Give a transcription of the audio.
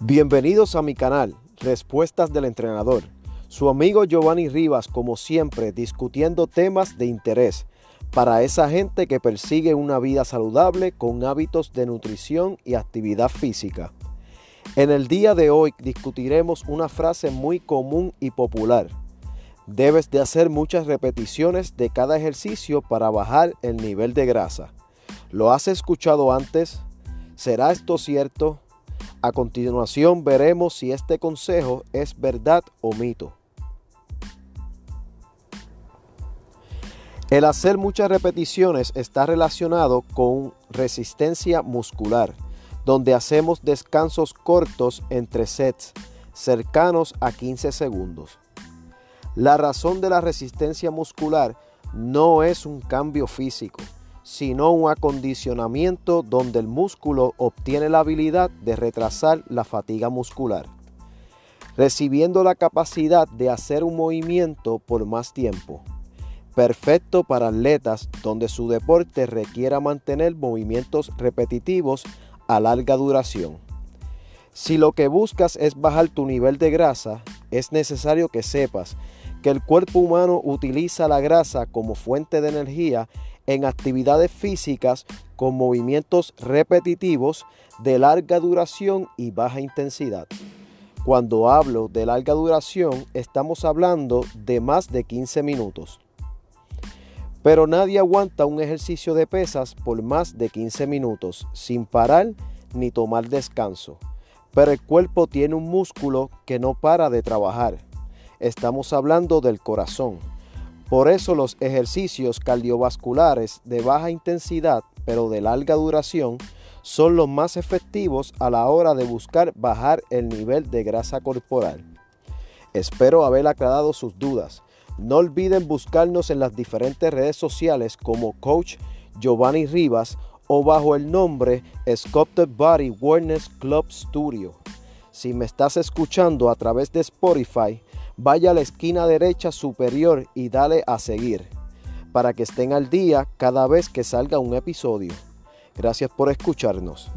Bienvenidos a mi canal, Respuestas del Entrenador. Su amigo Giovanni Rivas, como siempre, discutiendo temas de interés para esa gente que persigue una vida saludable con hábitos de nutrición y actividad física. En el día de hoy discutiremos una frase muy común y popular. Debes de hacer muchas repeticiones de cada ejercicio para bajar el nivel de grasa. ¿Lo has escuchado antes? ¿Será esto cierto? A continuación veremos si este consejo es verdad o mito. El hacer muchas repeticiones está relacionado con resistencia muscular, donde hacemos descansos cortos entre sets, cercanos a 15 segundos. La razón de la resistencia muscular no es un cambio físico, sino un acondicionamiento donde el músculo obtiene la habilidad de retrasar la fatiga muscular, recibiendo la capacidad de hacer un movimiento por más tiempo. Perfecto para atletas donde su deporte requiera mantener movimientos repetitivos a larga duración. Si lo que buscas es bajar tu nivel de grasa, es necesario que sepas que el cuerpo humano utiliza la grasa como fuente de energía en actividades físicas con movimientos repetitivos de larga duración y baja intensidad. Cuando hablo de larga duración, estamos hablando de más de 15 minutos. Pero nadie aguanta un ejercicio de pesas por más de 15 minutos sin parar ni tomar descanso. Pero el cuerpo tiene un músculo que no para de trabajar. Estamos hablando del corazón. Por eso los ejercicios cardiovasculares de baja intensidad pero de larga duración son los más efectivos a la hora de buscar bajar el nivel de grasa corporal. Espero haber aclarado sus dudas. No olviden buscarnos en las diferentes redes sociales como Coach Giovanni Rivas o bajo el nombre Sculpted Body Wellness Club Studio. Si me estás escuchando a través de Spotify, vaya a la esquina derecha superior y dale a seguir para que estén al día cada vez que salga un episodio. Gracias por escucharnos.